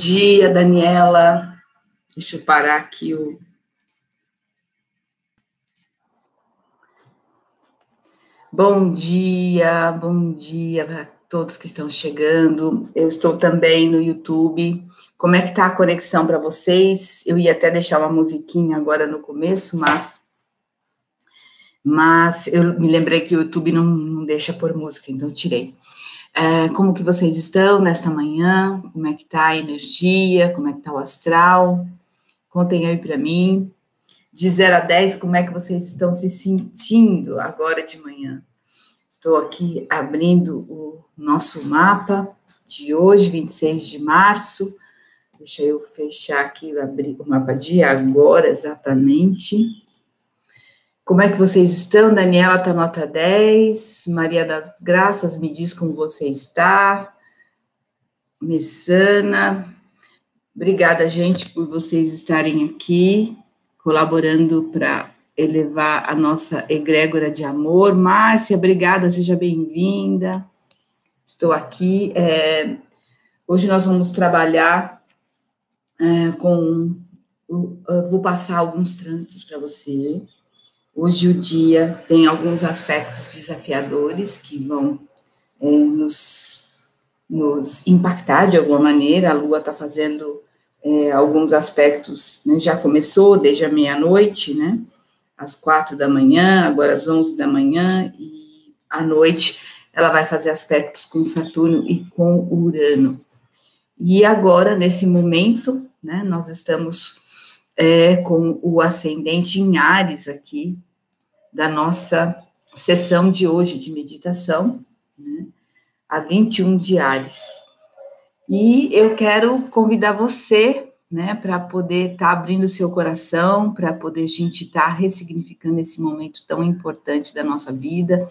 dia, Daniela. Deixa eu parar aqui o. Bom dia, bom dia para todos que estão chegando. Eu estou também no YouTube. Como é que tá a conexão para vocês? Eu ia até deixar uma musiquinha agora no começo, mas mas eu me lembrei que o YouTube não, não deixa por música, então tirei. É, como que vocês estão nesta manhã? Como é que tá a energia? Como é que tá o astral? Contem aí para mim. De 0 a 10, como é que vocês estão se sentindo agora de manhã? Estou aqui abrindo o nosso mapa de hoje, 26 de março. Deixa eu fechar aqui, abrir o mapa de agora exatamente. Como é que vocês estão? Daniela está nota 10. Maria das Graças me diz como você está. Messana. Obrigada, gente, por vocês estarem aqui, colaborando para elevar a nossa egrégora de amor. Márcia, obrigada, seja bem-vinda. Estou aqui. É, hoje nós vamos trabalhar é, com. vou passar alguns trânsitos para você Hoje o dia tem alguns aspectos desafiadores que vão é, nos, nos impactar de alguma maneira. A Lua está fazendo é, alguns aspectos, né, já começou desde a meia-noite, né? Às quatro da manhã, agora às onze da manhã, e à noite ela vai fazer aspectos com Saturno e com Urano. E agora, nesse momento, né, nós estamos é, com o ascendente em Ares aqui, da nossa sessão de hoje de meditação, né, a 21 de Ares. E eu quero convidar você, né, para poder estar tá abrindo seu coração, para poder a gente estar tá ressignificando esse momento tão importante da nossa vida.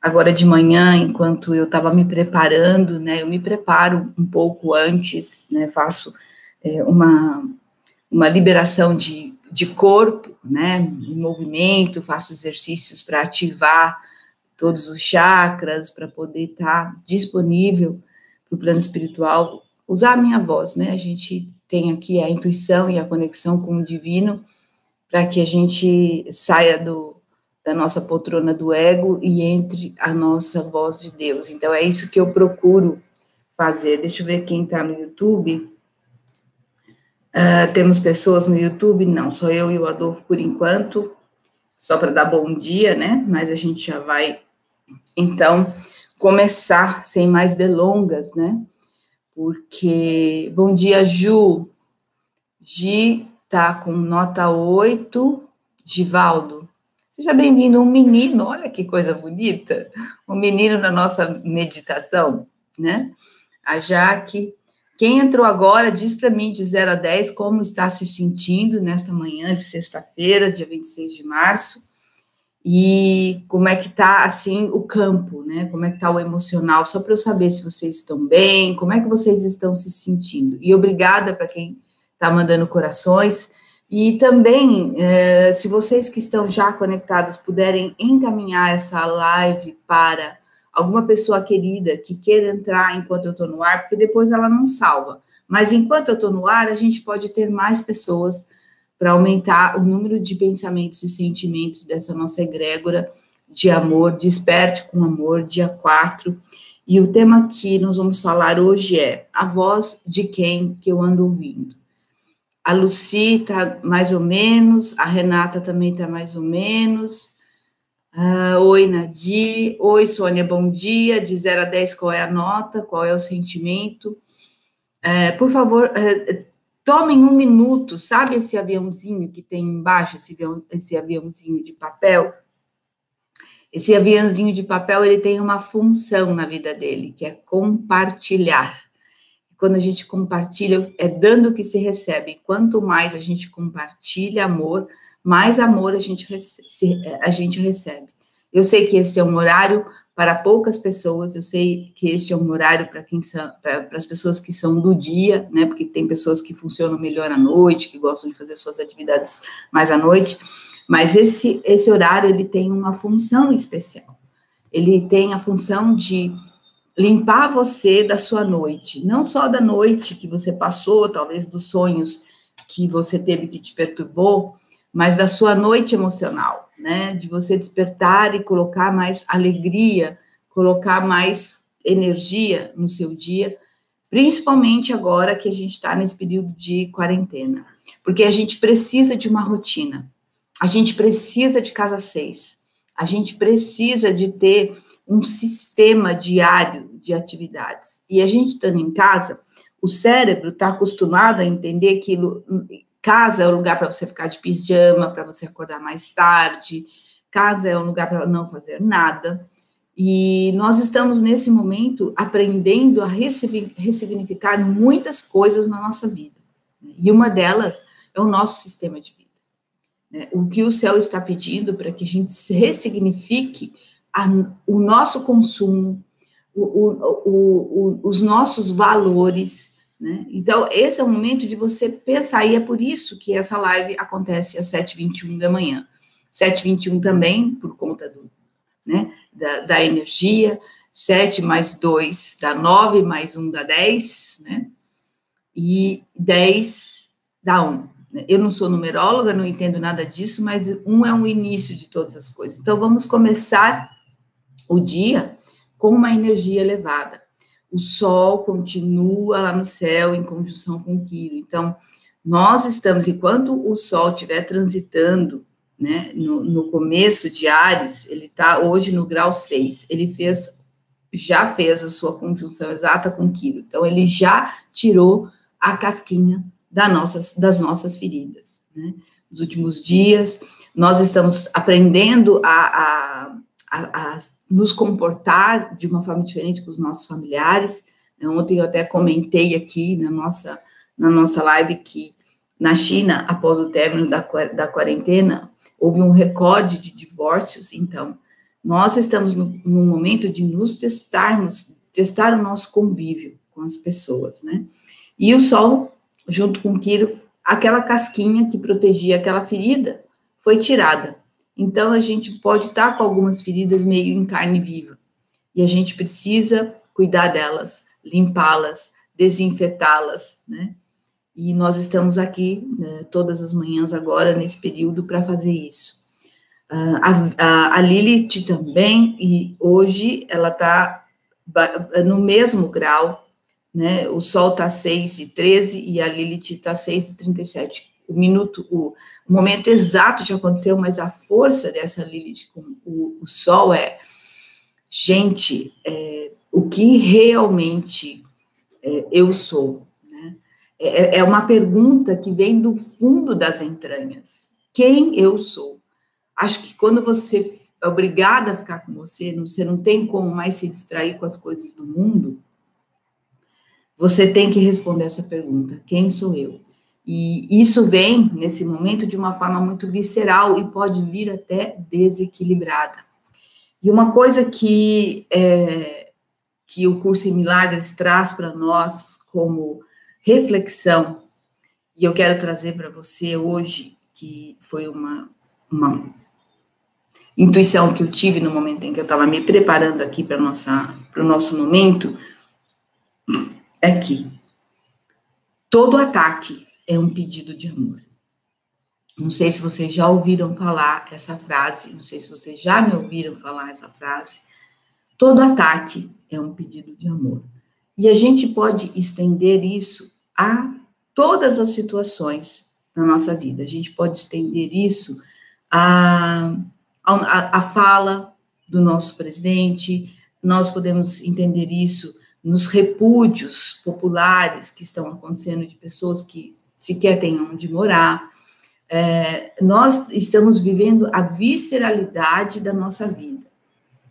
Agora de manhã, enquanto eu estava me preparando, né, eu me preparo um pouco antes, né, faço é, uma uma liberação de, de corpo, né, em movimento, faço exercícios para ativar todos os chakras, para poder estar tá disponível para o plano espiritual, usar a minha voz, né, a gente tem aqui a intuição e a conexão com o divino, para que a gente saia do, da nossa poltrona do ego e entre a nossa voz de Deus. Então, é isso que eu procuro fazer. Deixa eu ver quem está no YouTube. Uh, temos pessoas no YouTube? Não, só eu e o Adolfo por enquanto, só para dar bom dia, né? Mas a gente já vai, então, começar sem mais delongas, né? Porque, bom dia, Ju. Gi tá com nota 8. Givaldo, seja bem-vindo. Um menino, olha que coisa bonita. Um menino na nossa meditação, né? A Jaque quem entrou agora, diz para mim de 0 a 10 como está se sentindo nesta manhã de sexta-feira, dia 26 de março, e como é que está, assim, o campo, né? Como é que está o emocional, só para eu saber se vocês estão bem, como é que vocês estão se sentindo. E obrigada para quem está mandando corações. E também, eh, se vocês que estão já conectados puderem encaminhar essa live para alguma pessoa querida que queira entrar enquanto eu estou no ar, porque depois ela não salva. Mas enquanto eu estou no ar, a gente pode ter mais pessoas para aumentar o número de pensamentos e sentimentos dessa nossa egrégora de amor, desperte com amor, dia 4. E o tema que nós vamos falar hoje é a voz de quem que eu ando ouvindo. A Lucy está mais ou menos, a Renata também está mais ou menos, Uh, oi, Nadir. Oi, Sônia, bom dia. De 0 a 10, qual é a nota? Qual é o sentimento? Uh, por favor, uh, tomem um minuto. Sabe esse aviãozinho que tem embaixo, esse, avião, esse aviãozinho de papel? Esse aviãozinho de papel, ele tem uma função na vida dele, que é compartilhar. Quando a gente compartilha, é dando que se recebe. Quanto mais a gente compartilha amor, mais amor a gente, a gente recebe. Eu sei que esse é um horário para poucas pessoas, eu sei que este é um horário para quem são, para as pessoas que são do dia, né? Porque tem pessoas que funcionam melhor à noite, que gostam de fazer suas atividades mais à noite, mas esse esse horário ele tem uma função especial. Ele tem a função de limpar você da sua noite, não só da noite que você passou, talvez dos sonhos que você teve que te perturbou, mas da sua noite emocional, né? De você despertar e colocar mais alegria, colocar mais energia no seu dia, principalmente agora que a gente está nesse período de quarentena, porque a gente precisa de uma rotina, a gente precisa de casa seis, a gente precisa de ter um sistema diário de atividades. E a gente estando em casa, o cérebro está acostumado a entender que casa é o lugar para você ficar de pijama, para você acordar mais tarde, casa é um lugar para não fazer nada. E nós estamos nesse momento aprendendo a ressignificar muitas coisas na nossa vida. E uma delas é o nosso sistema de vida. Né? O que o céu está pedindo para que a gente ressignifique a, o nosso consumo, o, o, o, os nossos valores. Né? Então, esse é o momento de você pensar, e é por isso que essa live acontece às 7h21 da manhã. 7h21 também, por conta do, né, da, da energia, 7 mais 2 dá 9, mais 1 dá 10, né? E 10 dá 1. Eu não sou numeróloga, não entendo nada disso, mas um é um início de todas as coisas. Então, vamos começar o dia com uma energia elevada. O Sol continua lá no céu em conjunção com Quiro. Então, nós estamos, enquanto o Sol estiver transitando né, no, no começo de Ares, ele está hoje no grau 6. Ele fez, já fez a sua conjunção exata com Quiro. Então, ele já tirou a casquinha da nossas, das nossas feridas. Né? Nos últimos dias, nós estamos aprendendo a, a, a, a, nos comportar de uma forma diferente com os nossos familiares. Né? Ontem eu até comentei aqui na nossa, na nossa live que na China, após o término da, da quarentena, houve um recorde de divórcios. Então, nós estamos no, no momento de nos testarmos, testar o nosso convívio com as pessoas, né? E o Sol junto com Quiro, aquela casquinha que protegia aquela ferida foi tirada. Então a gente pode estar com algumas feridas meio em carne viva e a gente precisa cuidar delas, limpá-las, desinfetá-las, né? E nós estamos aqui né, todas as manhãs agora nesse período para fazer isso. Uh, a, a, a Lilith também, e hoje ela está no mesmo grau né? O Sol está 6 e 13 e a Lilith está 6 e 37. O minuto, o, momento exato já aconteceu, mas a força dessa Lilith com o, o Sol é, gente, é, o que realmente é, eu sou, né? É, é uma pergunta que vem do fundo das entranhas. Quem eu sou? Acho que quando você é obrigada a ficar com você, você não tem como mais se distrair com as coisas do mundo, você tem que responder essa pergunta: quem sou eu? E isso vem, nesse momento, de uma forma muito visceral e pode vir até desequilibrada. E uma coisa que, é, que o curso em Milagres traz para nós como reflexão, e eu quero trazer para você hoje, que foi uma, uma intuição que eu tive no momento em que eu estava me preparando aqui para o nosso momento, é que todo ataque é um pedido de amor. Não sei se vocês já ouviram falar essa frase, não sei se vocês já me ouviram falar essa frase. Todo ataque é um pedido de amor. E a gente pode estender isso a todas as situações na nossa vida. A gente pode estender isso à, à, à fala do nosso presidente, nós podemos entender isso nos repúdios populares que estão acontecendo de pessoas que sequer têm onde morar. É, nós estamos vivendo a visceralidade da nossa vida.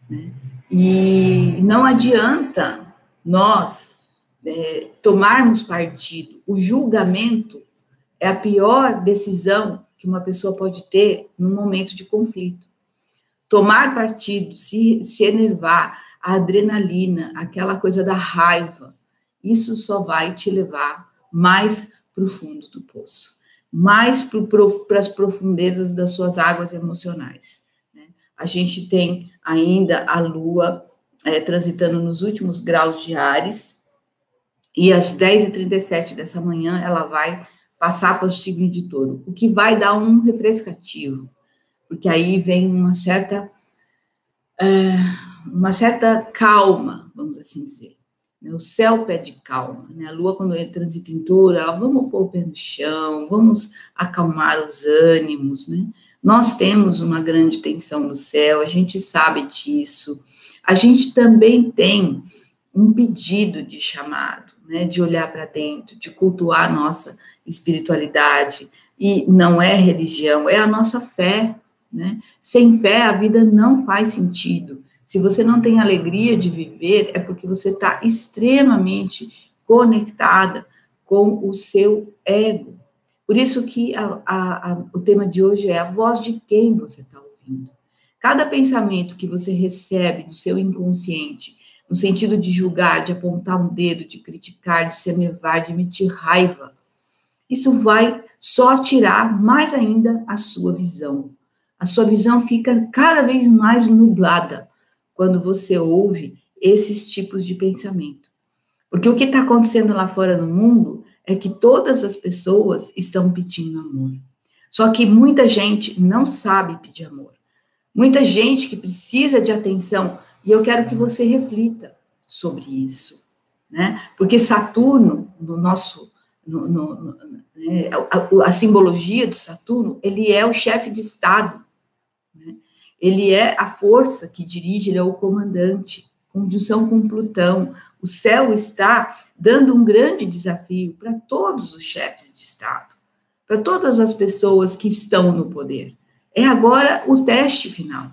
Né? E não adianta nós é, tomarmos partido. O julgamento é a pior decisão que uma pessoa pode ter num momento de conflito. Tomar partido, se, se enervar, a adrenalina, aquela coisa da raiva, isso só vai te levar mais para o fundo do poço, mais para as profundezas das suas águas emocionais. Né? A gente tem ainda a lua é, transitando nos últimos graus de Ares, e às 10h37 dessa manhã ela vai passar para o signo de touro, o que vai dar um refrescativo, porque aí vem uma certa, é, uma certa calma, vamos assim dizer. Né? O céu pede calma, né? A lua, quando transita em touro, ela, vamos pôr o pé no chão, vamos acalmar os ânimos, né? Nós temos uma grande tensão no céu, a gente sabe disso. A gente também tem um pedido de chamado, né, de olhar para dentro, de cultuar a nossa espiritualidade. E não é religião, é a nossa fé. Né? Sem fé, a vida não faz sentido. Se você não tem alegria de viver, é porque você está extremamente conectada com o seu ego. Por isso que a, a, a, o tema de hoje é a voz de quem você está ouvindo. Cada pensamento que você recebe do seu inconsciente, no sentido de julgar, de apontar um dedo, de criticar, de se enervar, de emitir raiva, isso vai só tirar mais ainda a sua visão. A sua visão fica cada vez mais nublada quando você ouve esses tipos de pensamento. Porque o que está acontecendo lá fora no mundo é que todas as pessoas estão pedindo amor. Só que muita gente não sabe pedir amor. Muita gente que precisa de atenção, e eu quero que você reflita sobre isso, né? Porque Saturno, no nosso, no, no, no, né, a, a, simbologia do Saturno, ele é o chefe de Estado ele é a força que dirige, ele é o comandante, conjunção com Plutão. O céu está dando um grande desafio para todos os chefes de Estado, para todas as pessoas que estão no poder. É agora o teste final.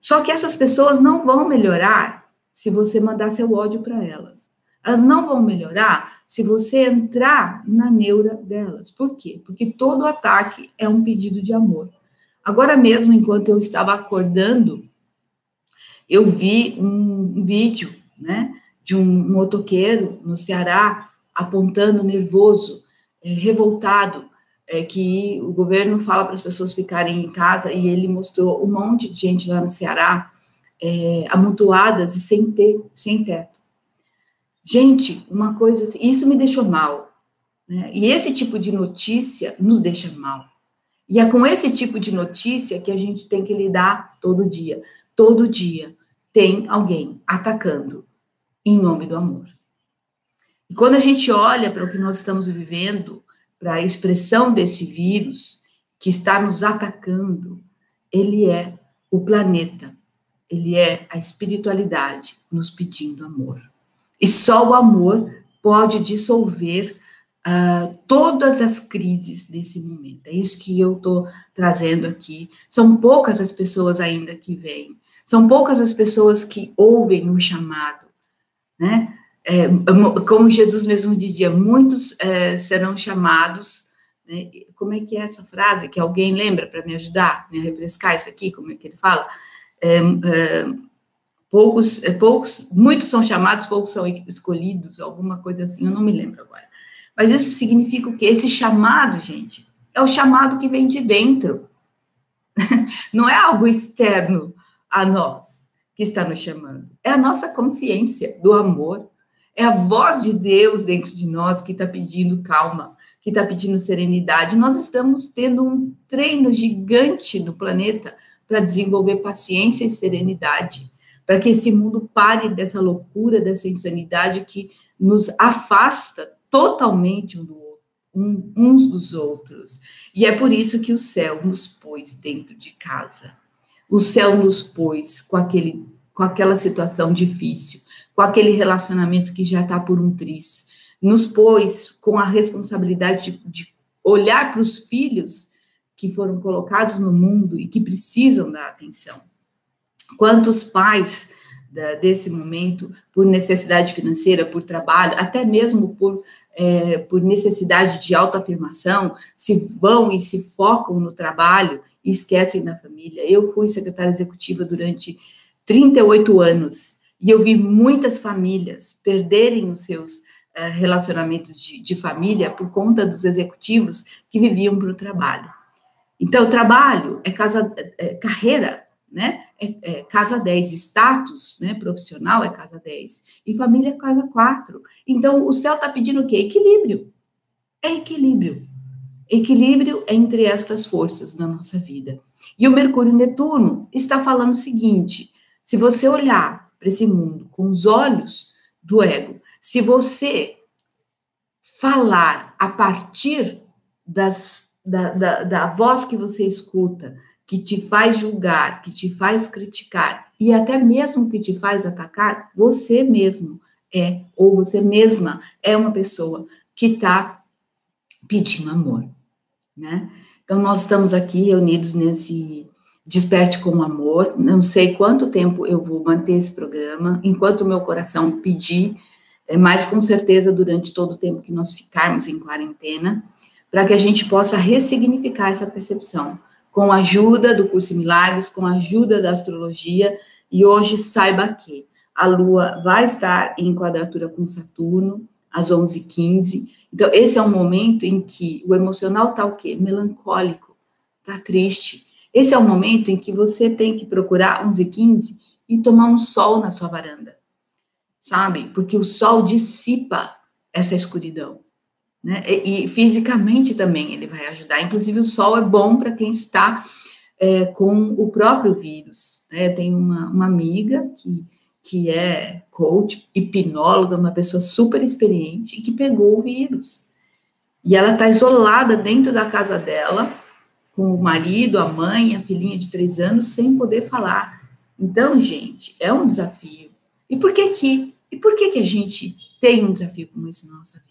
Só que essas pessoas não vão melhorar se você mandar seu ódio para elas. Elas não vão melhorar se você entrar na neura delas. Por quê? Porque todo ataque é um pedido de amor. Agora mesmo, enquanto eu estava acordando, eu vi um vídeo, né, de um motoqueiro no Ceará apontando nervoso, é, revoltado, é, que o governo fala para as pessoas ficarem em casa e ele mostrou um monte de gente lá no Ceará é, amontoadas e sem ter, sem teto. Gente, uma coisa, isso me deixou mal. Né? E esse tipo de notícia nos deixa mal. E é com esse tipo de notícia que a gente tem que lidar todo dia. Todo dia tem alguém atacando em nome do amor. E quando a gente olha para o que nós estamos vivendo, para a expressão desse vírus que está nos atacando, ele é o planeta, ele é a espiritualidade nos pedindo amor. E só o amor pode dissolver uh, todas as crises desse momento. É isso que eu estou trazendo aqui. São poucas as pessoas ainda que vêm, são poucas as pessoas que ouvem o chamado, né? É, como Jesus mesmo dizia, muitos é, serão chamados. Né? Como é que é essa frase? Que alguém lembra para me ajudar, me refrescar isso aqui? Como é que ele fala? É, é poucos, é, poucos, muitos são chamados, poucos são escolhidos, alguma coisa assim, eu não me lembro agora. Mas isso significa o quê? Esse chamado, gente, é o chamado que vem de dentro. Não é algo externo a nós que está nos chamando. É a nossa consciência do amor. É a voz de Deus dentro de nós que está pedindo calma, que está pedindo serenidade. Nós estamos tendo um treino gigante no planeta para desenvolver paciência e serenidade, para que esse mundo pare dessa loucura, dessa insanidade que nos afasta totalmente um do uns dos outros. E é por isso que o céu nos pôs dentro de casa. O céu nos pôs com aquele com aquela situação difícil, com aquele relacionamento que já está por um triz. Nos pôs com a responsabilidade de, de olhar para os filhos que foram colocados no mundo e que precisam da atenção. Quantos pais da, desse momento, por necessidade financeira, por trabalho, até mesmo por, é, por necessidade de autoafirmação, se vão e se focam no trabalho e esquecem da família. Eu fui secretária executiva durante 38 anos e eu vi muitas famílias perderem os seus é, relacionamentos de, de família por conta dos executivos que viviam para o trabalho. Então, trabalho é, casa, é carreira, né? É, é, casa 10, status né, profissional é casa 10, e família é casa 4. Então, o céu está pedindo o quê? Equilíbrio. É equilíbrio. Equilíbrio entre estas forças da nossa vida. E o Mercúrio Netuno está falando o seguinte: se você olhar para esse mundo com os olhos do ego, se você falar a partir das, da, da, da voz que você escuta, que te faz julgar, que te faz criticar e até mesmo que te faz atacar, você mesmo é, ou você mesma é uma pessoa que está pedindo amor, né? Então, nós estamos aqui reunidos nesse Desperte com Amor. Não sei quanto tempo eu vou manter esse programa, enquanto o meu coração pedir, é, mas com certeza durante todo o tempo que nós ficarmos em quarentena, para que a gente possa ressignificar essa percepção com a ajuda do curso Milagres, com a ajuda da astrologia, e hoje saiba que a Lua vai estar em quadratura com Saturno às 11h15. Então, esse é um momento em que o emocional está o quê? Melancólico, está triste. Esse é o momento em que você tem que procurar 11h15 e tomar um sol na sua varanda, sabe? Porque o sol dissipa essa escuridão. Né? E, e, fisicamente também ele vai ajudar. Inclusive, o sol é bom para quem está é, com o próprio vírus. Né? Eu tenho uma, uma amiga que, que é coach, hipnóloga, uma pessoa super experiente e que pegou o vírus. E ela está isolada dentro da casa dela, com o marido, a mãe, a filhinha de três anos, sem poder falar. Então, gente, é um desafio. E por que que, e por que que a gente tem um desafio como esse na nossa vida?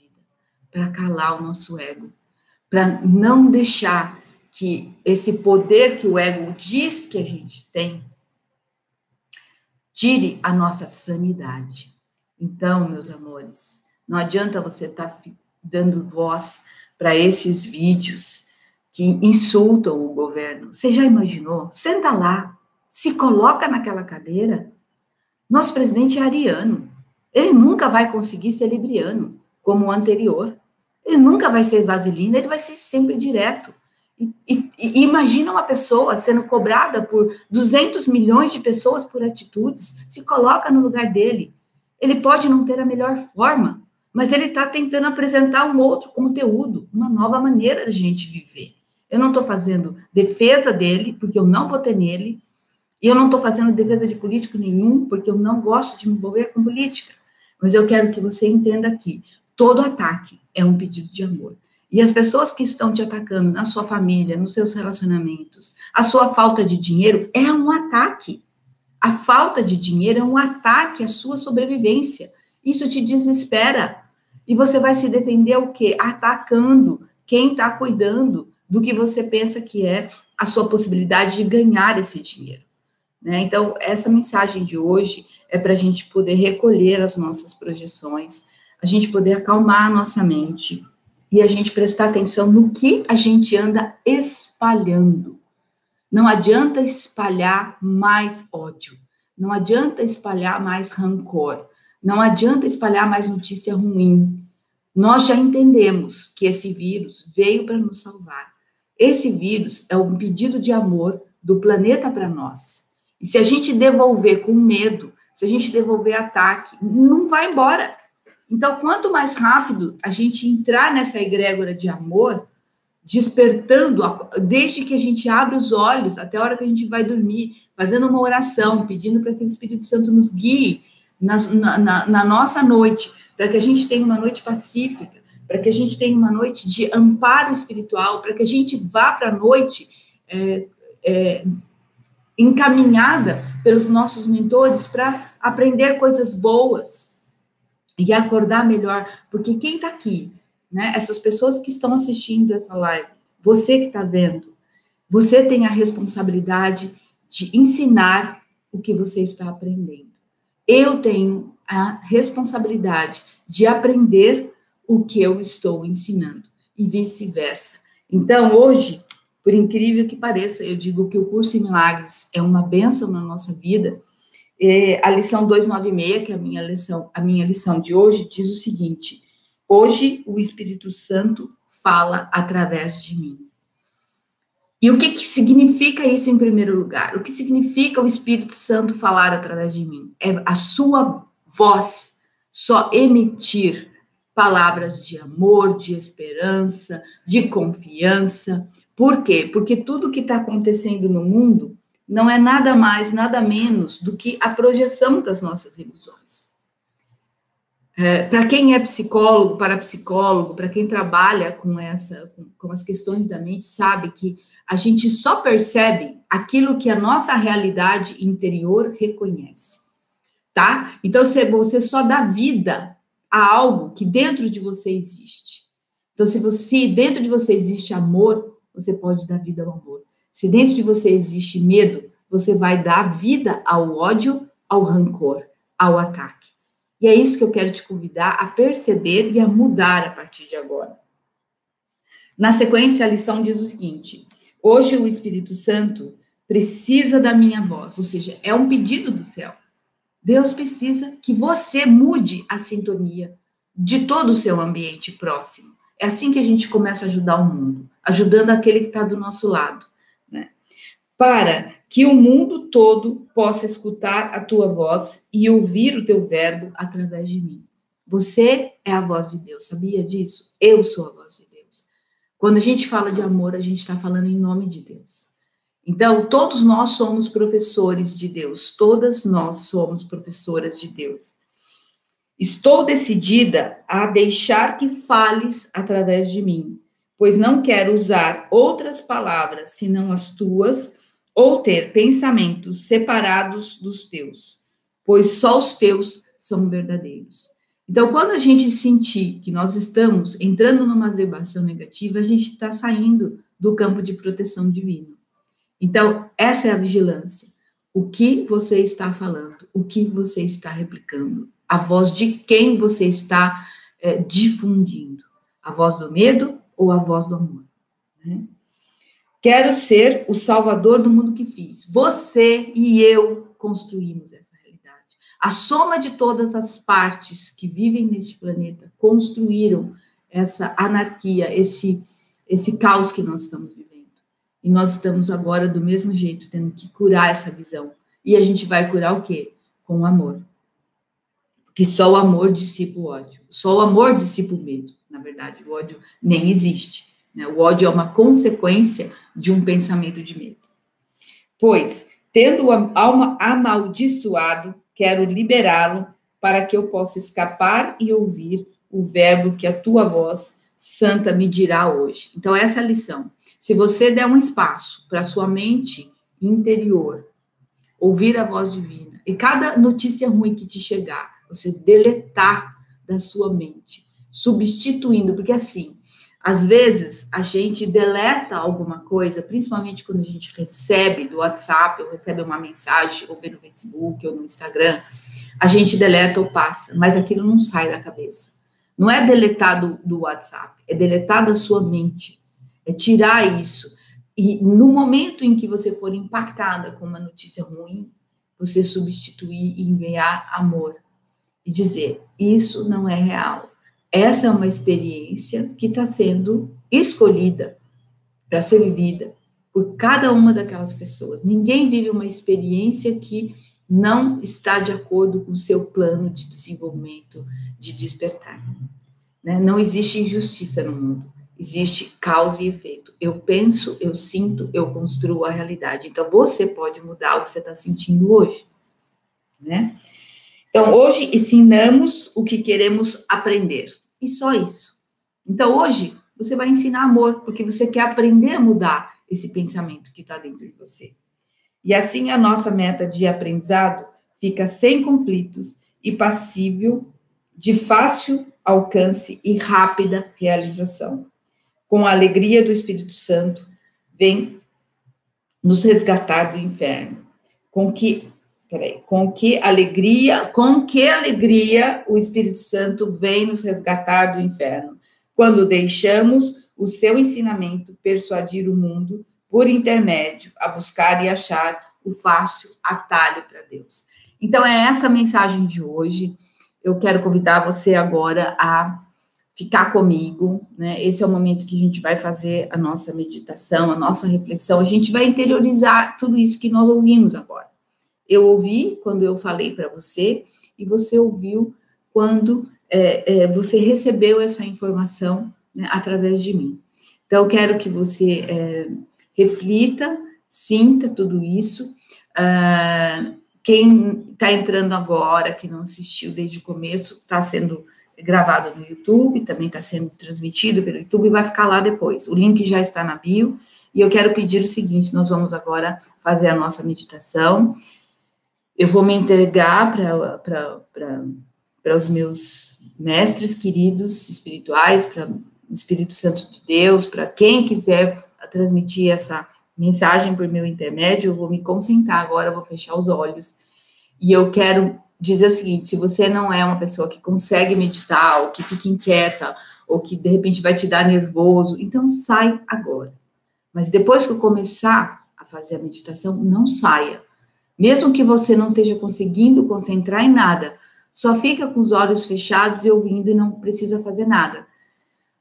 Para calar o nosso ego, para não deixar que esse poder que o ego diz que a gente tem tire a nossa sanidade. Então, meus amores, não adianta você estar tá dando voz para esses vídeos que insultam o governo. Você já imaginou? Senta lá, se coloca naquela cadeira. Nosso presidente é ariano. Ele nunca vai conseguir ser libriano como o anterior. Ele nunca vai ser vaselina, ele vai ser sempre direto. E, e, e, imagina uma pessoa sendo cobrada por 200 milhões de pessoas por atitudes, se coloca no lugar dele. Ele pode não ter a melhor forma, mas ele está tentando apresentar um outro conteúdo, uma nova maneira de gente viver. Eu não estou fazendo defesa dele, porque eu não votei nele, e eu não estou fazendo defesa de político nenhum, porque eu não gosto de me envolver com política. Mas eu quero que você entenda aqui: todo ataque é um pedido de amor. E as pessoas que estão te atacando na sua família, nos seus relacionamentos, a sua falta de dinheiro é um ataque. A falta de dinheiro é um ataque à sua sobrevivência. Isso te desespera. E você vai se defender o quê? Atacando quem está cuidando do que você pensa que é a sua possibilidade de ganhar esse dinheiro. Né? Então, essa mensagem de hoje é para a gente poder recolher as nossas projeções, a gente poder acalmar a nossa mente e a gente prestar atenção no que a gente anda espalhando. Não adianta espalhar mais ódio, não adianta espalhar mais rancor, não adianta espalhar mais notícia ruim. Nós já entendemos que esse vírus veio para nos salvar. Esse vírus é um pedido de amor do planeta para nós. E se a gente devolver com medo, se a gente devolver ataque, não vai embora. Então, quanto mais rápido a gente entrar nessa egrégora de amor, despertando, desde que a gente abre os olhos até a hora que a gente vai dormir, fazendo uma oração, pedindo para que o Espírito Santo nos guie na, na, na nossa noite, para que a gente tenha uma noite pacífica, para que a gente tenha uma noite de amparo espiritual, para que a gente vá para a noite é, é, encaminhada pelos nossos mentores para aprender coisas boas, e acordar melhor, porque quem está aqui, né? Essas pessoas que estão assistindo essa live, você que está vendo, você tem a responsabilidade de ensinar o que você está aprendendo. Eu tenho a responsabilidade de aprender o que eu estou ensinando e vice-versa. Então, hoje, por incrível que pareça, eu digo que o curso em Milagres é uma benção na nossa vida, é, a lição 296, que é a minha lição, a minha lição de hoje, diz o seguinte: Hoje o Espírito Santo fala através de mim. E o que, que significa isso em primeiro lugar? O que significa o Espírito Santo falar através de mim? É a sua voz só emitir palavras de amor, de esperança, de confiança. Por quê? Porque tudo que está acontecendo no mundo não é nada mais, nada menos do que a projeção das nossas ilusões. É, para quem é psicólogo, para psicólogo, para quem trabalha com essa, com, com as questões da mente, sabe que a gente só percebe aquilo que a nossa realidade interior reconhece, tá? Então você, você só dá vida a algo que dentro de você existe. Então se você dentro de você existe amor, você pode dar vida ao amor. Se dentro de você existe medo, você vai dar vida ao ódio, ao rancor, ao ataque. E é isso que eu quero te convidar a perceber e a mudar a partir de agora. Na sequência, a lição diz o seguinte: hoje o Espírito Santo precisa da minha voz, ou seja, é um pedido do céu. Deus precisa que você mude a sintonia de todo o seu ambiente próximo. É assim que a gente começa a ajudar o mundo, ajudando aquele que está do nosso lado? Para que o mundo todo possa escutar a tua voz e ouvir o teu verbo através de mim. Você é a voz de Deus, sabia disso? Eu sou a voz de Deus. Quando a gente fala de amor, a gente está falando em nome de Deus. Então, todos nós somos professores de Deus, todas nós somos professoras de Deus. Estou decidida a deixar que fales através de mim, pois não quero usar outras palavras senão as tuas ou ter pensamentos separados dos teus, pois só os teus são verdadeiros. Então, quando a gente sentir que nós estamos entrando numa vibração negativa, a gente está saindo do campo de proteção divino. Então, essa é a vigilância. O que você está falando, o que você está replicando, a voz de quem você está é, difundindo, a voz do medo ou a voz do amor. Né? Quero ser o salvador do mundo que fiz. Você e eu construímos essa realidade. A soma de todas as partes que vivem neste planeta construíram essa anarquia, esse, esse caos que nós estamos vivendo. E nós estamos agora, do mesmo jeito, tendo que curar essa visão. E a gente vai curar o quê? Com o amor. Porque só o amor dissipa o ódio. Só o amor dissipa o medo. Na verdade, o ódio nem existe. Né? O ódio é uma consequência de um pensamento de medo. Pois, tendo a alma amaldiçoado, quero liberá-lo para que eu possa escapar e ouvir o verbo que a tua voz santa me dirá hoje. Então, essa é a lição. Se você der um espaço para a sua mente interior ouvir a voz divina, e cada notícia ruim que te chegar, você deletar da sua mente, substituindo, porque assim, às vezes, a gente deleta alguma coisa, principalmente quando a gente recebe do WhatsApp, ou recebe uma mensagem, ou vê no Facebook, ou no Instagram, a gente deleta ou passa, mas aquilo não sai da cabeça. Não é deletar do, do WhatsApp, é deletar da sua mente, é tirar isso. E no momento em que você for impactada com uma notícia ruim, você substituir e enviar amor e dizer: Isso não é real essa é uma experiência que está sendo escolhida para ser vivida por cada uma daquelas pessoas. Ninguém vive uma experiência que não está de acordo com o seu plano de desenvolvimento, de despertar. Né? Não existe injustiça no mundo, existe causa e efeito. Eu penso, eu sinto, eu construo a realidade. Então, você pode mudar o que você está sentindo hoje. Né? Então, hoje ensinamos o que queremos aprender. E só isso. Então, hoje, você vai ensinar amor, porque você quer aprender a mudar esse pensamento que está dentro de você. E assim a nossa meta de aprendizado fica sem conflitos e passível de fácil alcance e rápida realização. Com a alegria do Espírito Santo, vem nos resgatar do inferno, com que Peraí, com que alegria, com que alegria o Espírito Santo vem nos resgatar do inferno, quando deixamos o seu ensinamento persuadir o mundo por intermédio a buscar e achar o fácil atalho para Deus. Então é essa a mensagem de hoje. Eu quero convidar você agora a ficar comigo, né? Esse é o momento que a gente vai fazer a nossa meditação, a nossa reflexão, a gente vai interiorizar tudo isso que nós ouvimos agora. Eu ouvi quando eu falei para você, e você ouviu quando é, é, você recebeu essa informação né, através de mim. Então, eu quero que você é, reflita, sinta tudo isso. Uh, quem está entrando agora, que não assistiu desde o começo, está sendo gravado no YouTube, também está sendo transmitido pelo YouTube e vai ficar lá depois. O link já está na bio. E eu quero pedir o seguinte: nós vamos agora fazer a nossa meditação. Eu vou me entregar para os meus mestres queridos espirituais, para o Espírito Santo de Deus, para quem quiser transmitir essa mensagem por meu intermédio, eu vou me concentrar agora, vou fechar os olhos. E eu quero dizer o seguinte: se você não é uma pessoa que consegue meditar, ou que fica inquieta, ou que de repente vai te dar nervoso, então sai agora. Mas depois que eu começar a fazer a meditação, não saia. Mesmo que você não esteja conseguindo concentrar em nada, só fica com os olhos fechados e ouvindo e não precisa fazer nada.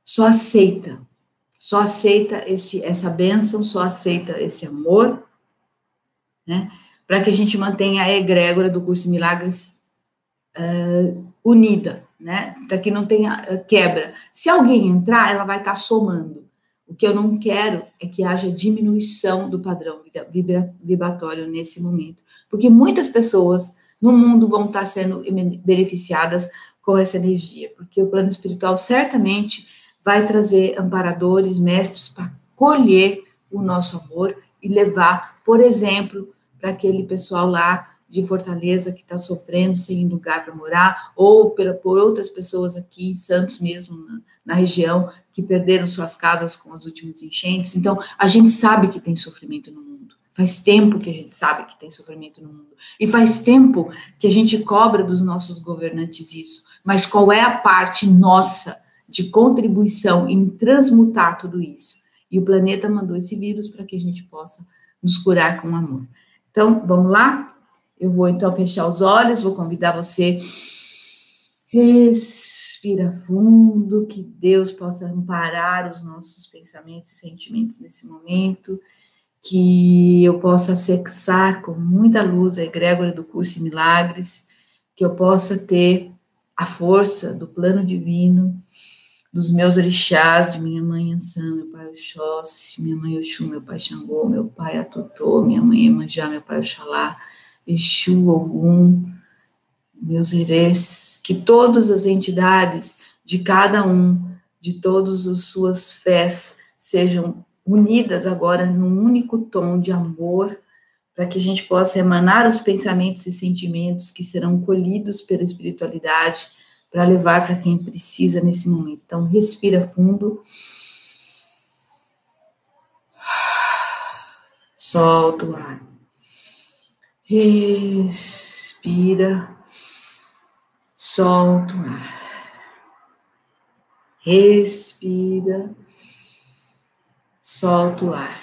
Só aceita. Só aceita esse, essa bênção, só aceita esse amor, né? Para que a gente mantenha a egrégora do curso Milagres uh, unida, né? Para que não tenha quebra. Se alguém entrar, ela vai estar tá somando. O que eu não quero é que haja diminuição do padrão vibratório nesse momento, porque muitas pessoas no mundo vão estar sendo beneficiadas com essa energia, porque o plano espiritual certamente vai trazer amparadores, mestres para colher o nosso amor e levar, por exemplo, para aquele pessoal lá de Fortaleza que está sofrendo sem lugar para morar, ou por outras pessoas aqui em Santos mesmo, na, na, região, que perderam suas casas com as últimas enchentes. Então, a gente sabe que tem sofrimento no mundo. Faz tempo que a gente sabe que tem sofrimento no mundo. E faz tempo que a gente cobra dos nossos governantes isso. Mas qual é a parte nossa de contribuição em transmutar tudo isso? E o planeta mandou esse vírus para que a gente possa nos curar com amor. Então, vamos lá? Eu vou então fechar os olhos, vou convidar você. Respira fundo, que Deus possa amparar os nossos pensamentos e sentimentos nesse momento, que eu possa acessar com muita luz a egrégora do curso em milagres, que eu possa ter a força do plano divino, dos meus orixás, de minha mãe Ansã, meu pai Oxóssi, minha mãe Oxum, meu pai Xangô, meu pai Atotô, minha mãe Emanjá, meu pai Oxalá, Exu, Ogum, meus herês, que todas as entidades de cada um, de todas as suas fés, sejam unidas agora num único tom de amor, para que a gente possa emanar os pensamentos e sentimentos que serão colhidos pela espiritualidade para levar para quem precisa nesse momento. Então, respira fundo. Solta o ar. Respira, solta o ar. Respira, solta o ar.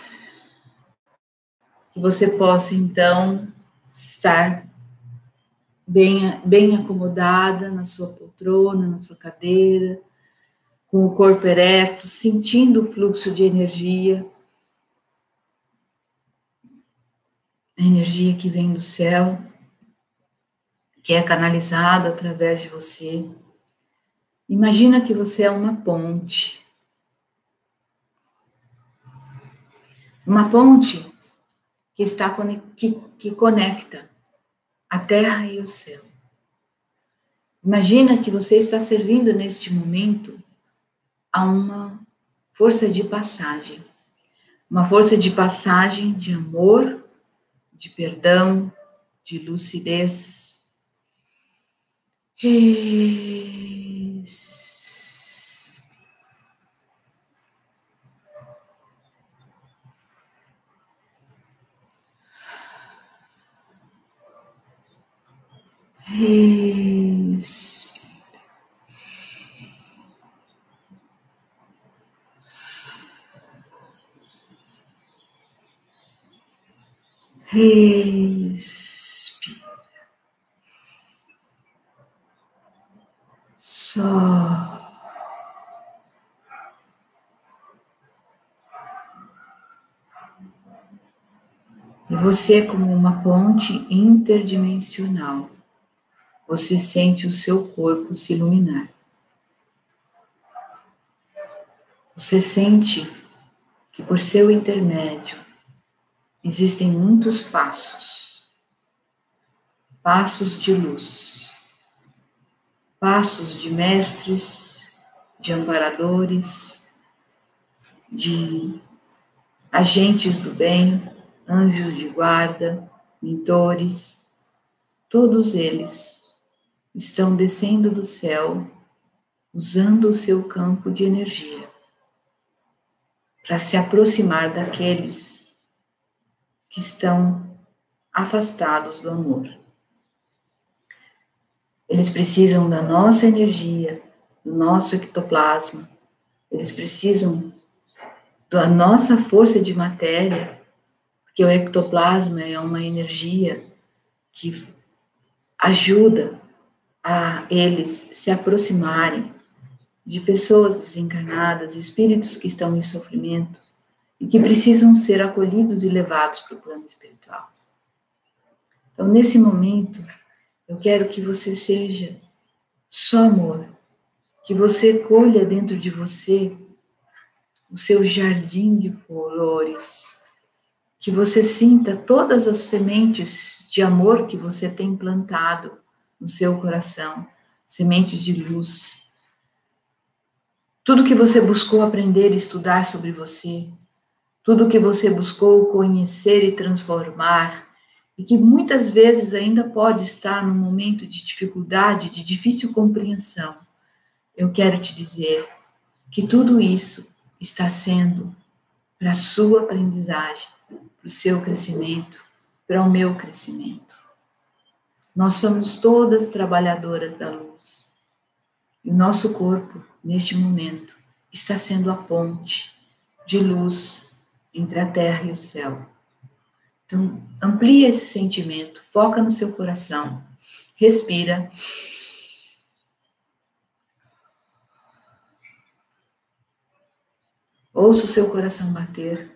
Que você possa então estar bem, bem acomodada na sua poltrona, na sua cadeira, com o corpo ereto, sentindo o fluxo de energia a energia que vem do céu, que é canalizada através de você. Imagina que você é uma ponte. Uma ponte que está que, que conecta a terra e o céu. Imagina que você está servindo neste momento a uma força de passagem, uma força de passagem de amor, de perdão, de lucidez. Respira. Respira. Respira. Só. E você, é como uma ponte interdimensional, você sente o seu corpo se iluminar. Você sente que, por seu intermédio, existem muitos passos, passos de luz, passos de mestres, de amparadores, de agentes do bem, anjos de guarda, mentores, todos eles estão descendo do céu usando o seu campo de energia para se aproximar daqueles que estão afastados do amor. Eles precisam da nossa energia, do nosso ectoplasma, eles precisam da nossa força de matéria, porque o ectoplasma é uma energia que ajuda a eles se aproximarem de pessoas desencarnadas, espíritos que estão em sofrimento e que precisam ser acolhidos e levados para o plano espiritual. Então, nesse momento, eu quero que você seja só amor, que você colha dentro de você o seu jardim de flores, que você sinta todas as sementes de amor que você tem plantado no seu coração, sementes de luz, tudo que você buscou aprender e estudar sobre você, tudo que você buscou conhecer e transformar, e que muitas vezes ainda pode estar num momento de dificuldade, de difícil compreensão, eu quero te dizer que tudo isso está sendo para a sua aprendizagem, para o seu crescimento, para o meu crescimento. Nós somos todas trabalhadoras da luz. E o nosso corpo neste momento, está sendo a ponte de luz entre a terra e o céu. Então, amplia esse sentimento, foca no seu coração, respira. Ouça o seu coração bater.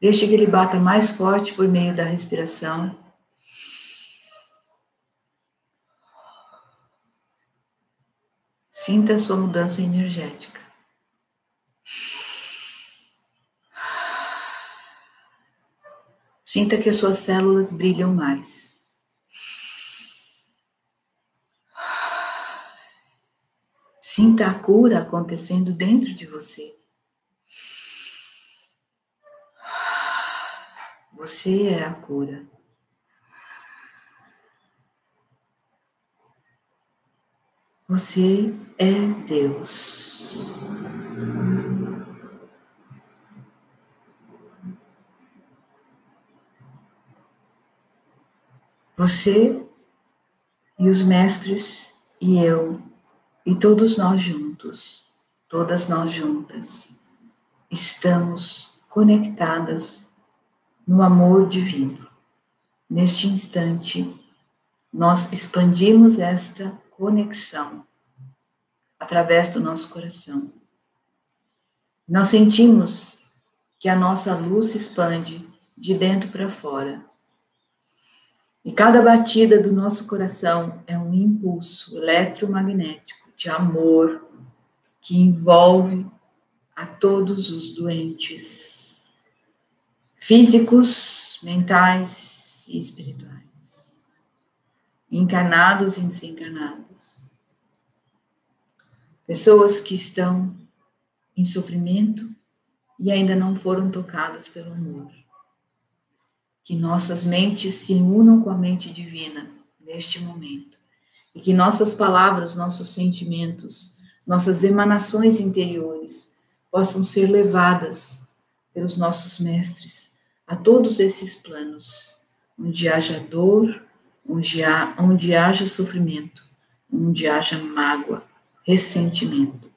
Deixe que ele bata mais forte por meio da respiração. Sinta a sua mudança energética. Sinta que as suas células brilham mais. Sinta a cura acontecendo dentro de você. Você é a cura. Você é Deus. Você e os mestres e eu e todos nós juntos, todas nós juntas, estamos conectadas no amor divino. Neste instante, nós expandimos esta conexão através do nosso coração. Nós sentimos que a nossa luz expande de dentro para fora. E cada batida do nosso coração é um impulso eletromagnético de amor que envolve a todos os doentes físicos, mentais e espirituais encarnados e desencarnados. Pessoas que estão em sofrimento e ainda não foram tocadas pelo amor. Que nossas mentes se unam com a mente divina neste momento. E que nossas palavras, nossos sentimentos, nossas emanações interiores possam ser levadas pelos nossos mestres a todos esses planos, onde haja dor, onde, há, onde haja sofrimento, onde haja mágoa, ressentimento.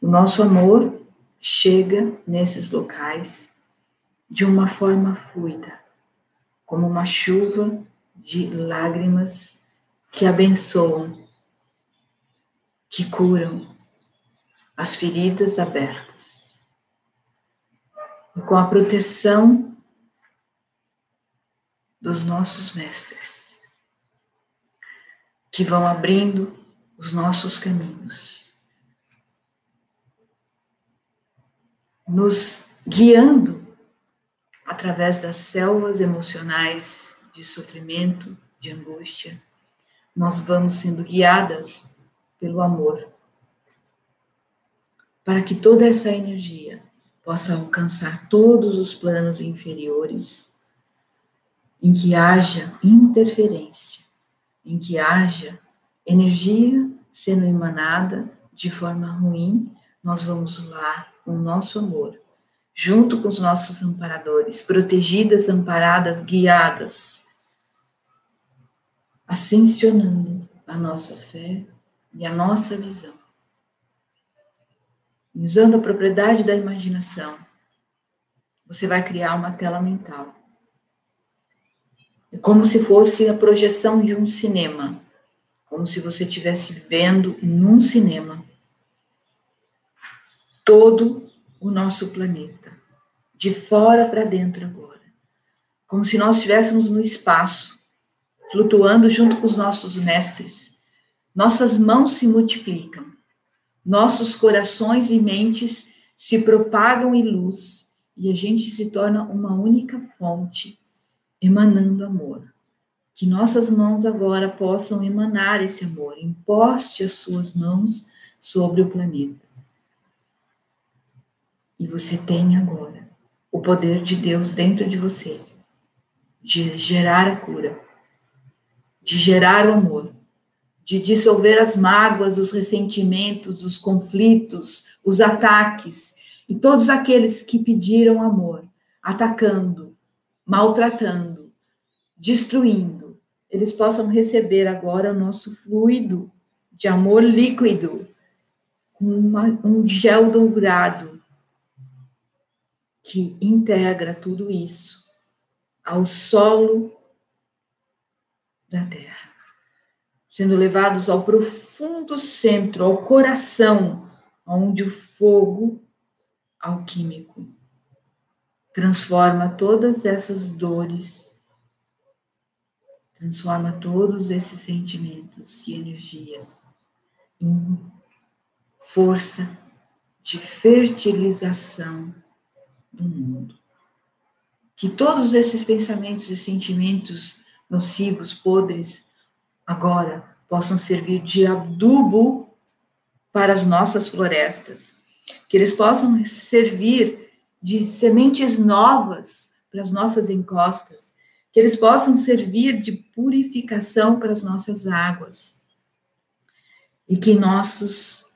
O nosso amor chega nesses locais de uma forma fluida, como uma chuva de lágrimas que abençoam, que curam, as feridas abertas. E com a proteção dos nossos mestres, que vão abrindo os nossos caminhos, nos guiando através das selvas emocionais de sofrimento, de angústia, nós vamos sendo guiadas pelo amor, para que toda essa energia possa alcançar todos os planos inferiores, em que haja interferência, em que haja energia sendo emanada de forma ruim, nós vamos lá com o nosso amor, junto com os nossos amparadores, protegidas, amparadas, guiadas, ascensionando a nossa fé e a nossa visão. Usando a propriedade da imaginação, você vai criar uma tela mental. Como se fosse a projeção de um cinema, como se você estivesse vendo num cinema todo o nosso planeta, de fora para dentro agora, como se nós estivéssemos no espaço, flutuando junto com os nossos mestres. Nossas mãos se multiplicam, nossos corações e mentes se propagam em luz e a gente se torna uma única fonte, emanando amor. Que nossas mãos agora possam emanar esse amor. Imposte as suas mãos sobre o planeta. E você tem agora o poder de Deus dentro de você de gerar a cura de gerar o amor, de dissolver as mágoas, os ressentimentos, os conflitos, os ataques e todos aqueles que pediram amor, atacando, maltratando, destruindo, eles possam receber agora o nosso fluido de amor líquido, uma, um gel dourado que integra tudo isso ao solo da terra, sendo levados ao profundo centro, ao coração, onde o fogo alquímico transforma todas essas dores, transforma todos esses sentimentos e energias em força de fertilização do mundo. Que todos esses pensamentos e sentimentos nocivos, podres, agora possam servir de adubo para as nossas florestas, que eles possam servir de sementes novas para as nossas encostas, que eles possam servir de purificação para as nossas águas, e que nossos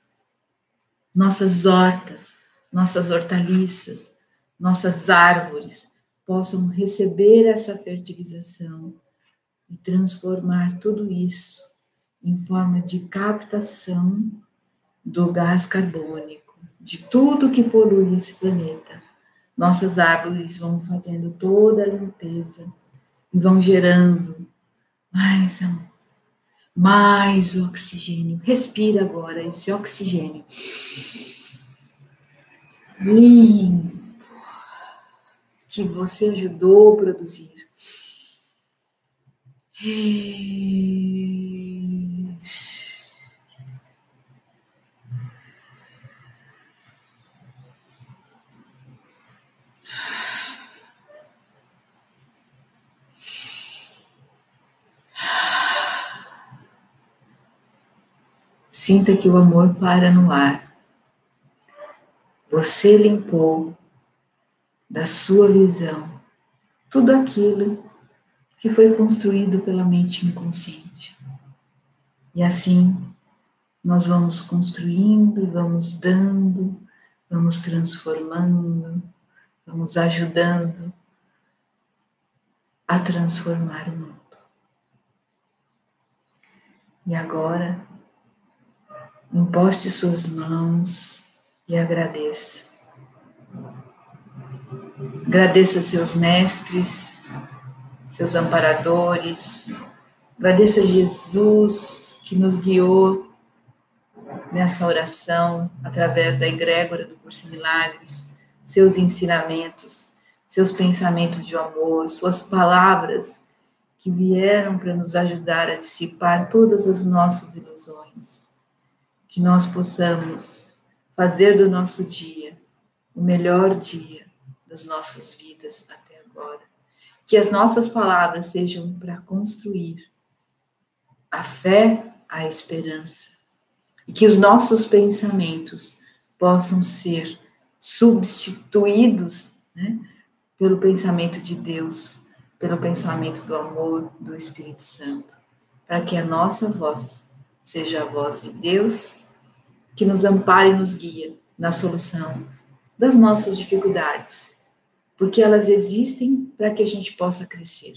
nossas hortas, nossas hortaliças, nossas árvores possam receber essa fertilização e transformar tudo isso em forma de captação do gás carbônico, de tudo que polui esse planeta. Nossas árvores vão fazendo toda a limpeza e vão gerando mais amor, mais oxigênio. Respira agora esse oxigênio limpo que você ajudou a produzir. Sinta que o amor para no ar. Você limpou da sua visão tudo aquilo que foi construído pela mente inconsciente. E assim nós vamos construindo, vamos dando, vamos transformando, vamos ajudando a transformar o mundo. E agora, imposte suas mãos e agradeça. Agradeça seus mestres, seus amparadores. Agradeça Jesus que nos guiou nessa oração, através da egrégora do Curso Milagres, seus ensinamentos, seus pensamentos de amor, suas palavras que vieram para nos ajudar a dissipar todas as nossas ilusões. Que nós possamos fazer do nosso dia o melhor dia das nossas vidas até agora. Que as nossas palavras sejam para construir a fé, a esperança. E que os nossos pensamentos possam ser substituídos né, pelo pensamento de Deus, pelo pensamento do amor do Espírito Santo, para que a nossa voz seja a voz de Deus, que nos ampare e nos guia na solução das nossas dificuldades, porque elas existem para que a gente possa crescer.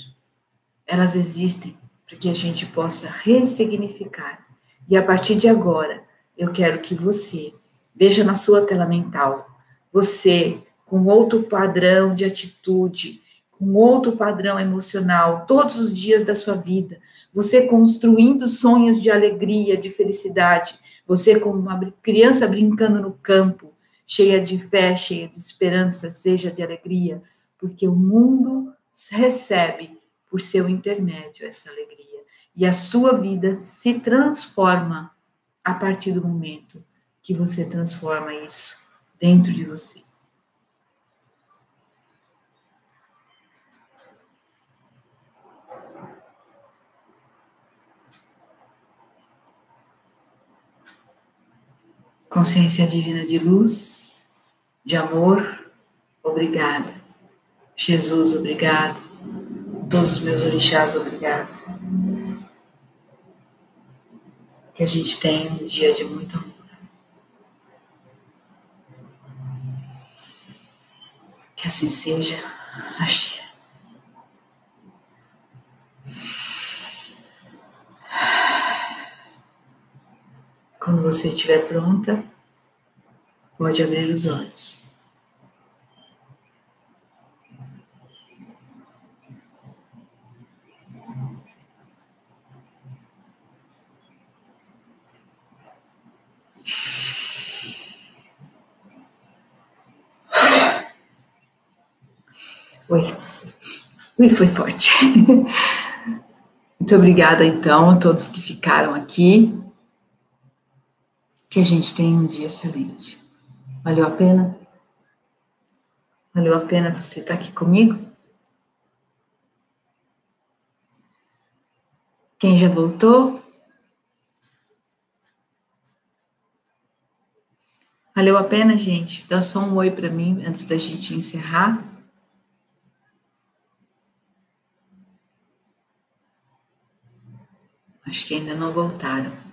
Elas existem para que a gente possa ressignificar. E a partir de agora, eu quero que você veja na sua tela mental, você com outro padrão de atitude, com outro padrão emocional, todos os dias da sua vida, você construindo sonhos de alegria, de felicidade, você como uma criança brincando no campo, cheia de fé, cheia de esperança, seja de alegria, porque o mundo recebe por seu intermédio essa alegria. E a sua vida se transforma a partir do momento que você transforma isso dentro de você. Consciência divina de luz, de amor, obrigada. Jesus, obrigado. Todos os meus orixás, obrigado. Que a gente tenha um dia de muito amor. Que assim seja. Axé. Quando você estiver pronta, pode abrir os olhos. Oi. Ui, foi forte. Muito obrigada, então, a todos que ficaram aqui. Que a gente tenha um dia excelente. Valeu a pena? Valeu a pena você estar aqui comigo? Quem já voltou? Valeu a pena, gente? Dá só um oi para mim antes da gente encerrar. Acho que ainda não voltaram.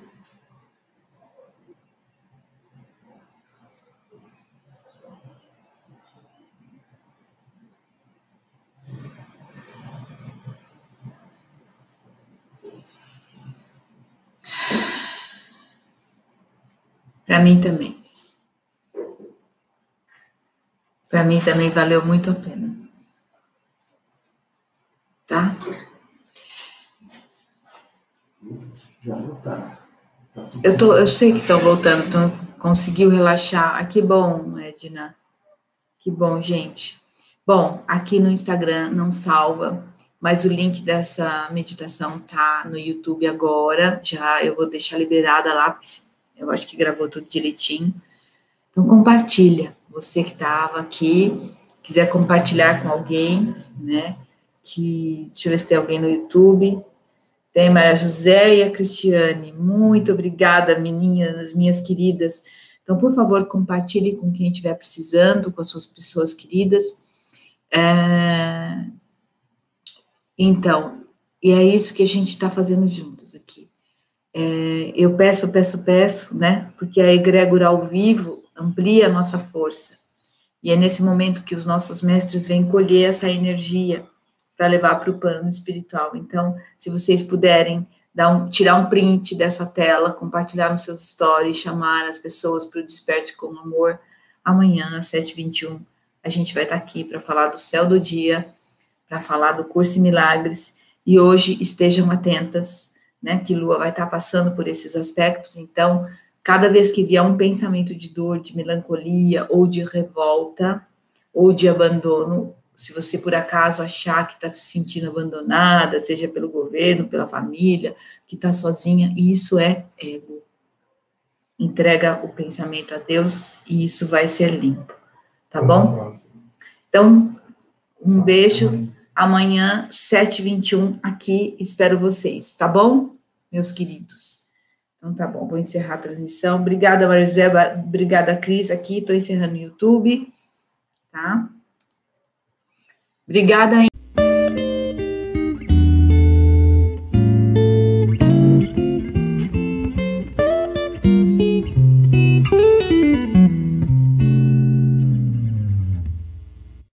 Para mim também. Para mim também valeu muito a pena. Tá? Já voltaram. Eu, tô, eu sei que estão voltando, então conseguiu relaxar. Ah, que bom, Edna. Que bom, gente. Bom, aqui no Instagram não salva, mas o link dessa meditação tá no YouTube agora. Já eu vou deixar liberada lá, eu acho que gravou tudo direitinho. Então compartilha. Você que estava aqui, quiser compartilhar com alguém, né? Que deixa eu ver se tem alguém no YouTube. Tem Maria José e a Cristiane. Muito obrigada, meninas, minhas queridas. Então, por favor, compartilhe com quem estiver precisando, com as suas pessoas queridas. É... Então, e é isso que a gente está fazendo juntos aqui. É, eu peço, peço, peço, né? Porque a egrégora ao vivo amplia a nossa força. E é nesse momento que os nossos mestres vêm colher essa energia para levar para o plano espiritual. Então, se vocês puderem um, tirar um print dessa tela, compartilhar nos seus stories, chamar as pessoas para o Desperte com Amor, amanhã às 7h21, a gente vai estar tá aqui para falar do céu do dia, para falar do curso em milagres, e hoje estejam atentas né, que Lua vai estar passando por esses aspectos, então Cada vez que vier um pensamento de dor, de melancolia ou de revolta ou de abandono, se você por acaso achar que está se sentindo abandonada, seja pelo governo, pela família, que está sozinha, isso é ego. Entrega o pensamento a Deus e isso vai ser limpo. Tá bom? Então, um beijo. Amanhã, 7h21, aqui, espero vocês, tá bom, meus queridos? Então, tá bom, vou encerrar a transmissão. Obrigada, Maria José, obrigada, Cris, aqui, estou encerrando no YouTube, tá? Obrigada,